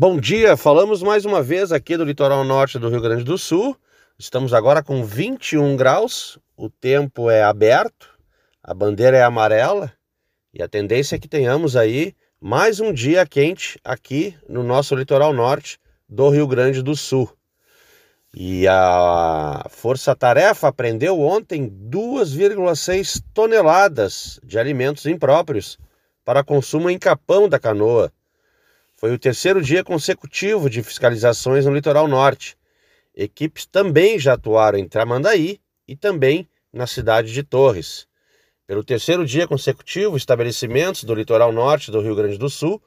Bom dia, falamos mais uma vez aqui do litoral norte do Rio Grande do Sul. Estamos agora com 21 graus, o tempo é aberto, a bandeira é amarela e a tendência é que tenhamos aí mais um dia quente aqui no nosso litoral norte do Rio Grande do Sul. E a Força Tarefa apreendeu ontem 2,6 toneladas de alimentos impróprios para consumo em Capão da Canoa foi o terceiro dia consecutivo de fiscalizações no litoral norte. Equipes também já atuaram em Tramandaí e também na cidade de Torres. Pelo terceiro dia consecutivo, estabelecimentos do litoral norte do Rio Grande do Sul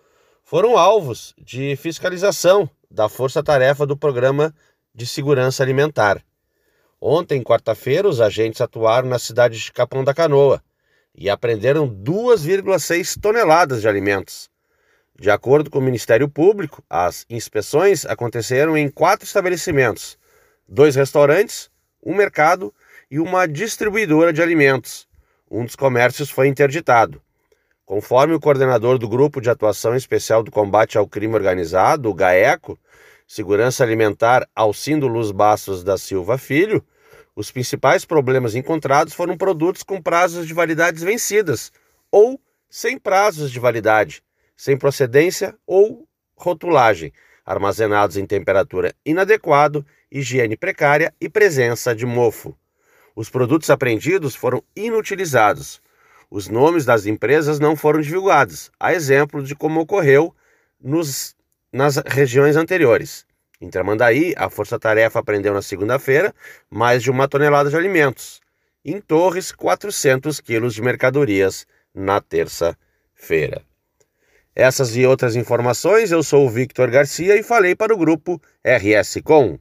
foram alvos de fiscalização da força-tarefa do Programa de Segurança Alimentar. Ontem, quarta-feira, os agentes atuaram na cidade de Capão da Canoa e apreenderam 2,6 toneladas de alimentos de acordo com o Ministério Público, as inspeções aconteceram em quatro estabelecimentos: dois restaurantes, um mercado e uma distribuidora de alimentos. Um dos comércios foi interditado. Conforme o coordenador do Grupo de Atuação Especial do Combate ao Crime Organizado, o GAECO, Segurança Alimentar Alcindo Luz Bastos da Silva Filho, os principais problemas encontrados foram produtos com prazos de validades vencidas ou sem prazos de validade sem procedência ou rotulagem, armazenados em temperatura inadequada, higiene precária e presença de mofo. Os produtos apreendidos foram inutilizados. Os nomes das empresas não foram divulgados, a exemplo de como ocorreu nos, nas regiões anteriores. Em Tramandaí, a Força Tarefa apreendeu na segunda-feira mais de uma tonelada de alimentos. Em Torres, 400 quilos de mercadorias na terça-feira. Essas e outras informações, eu sou o Victor Garcia e falei para o grupo RS Com.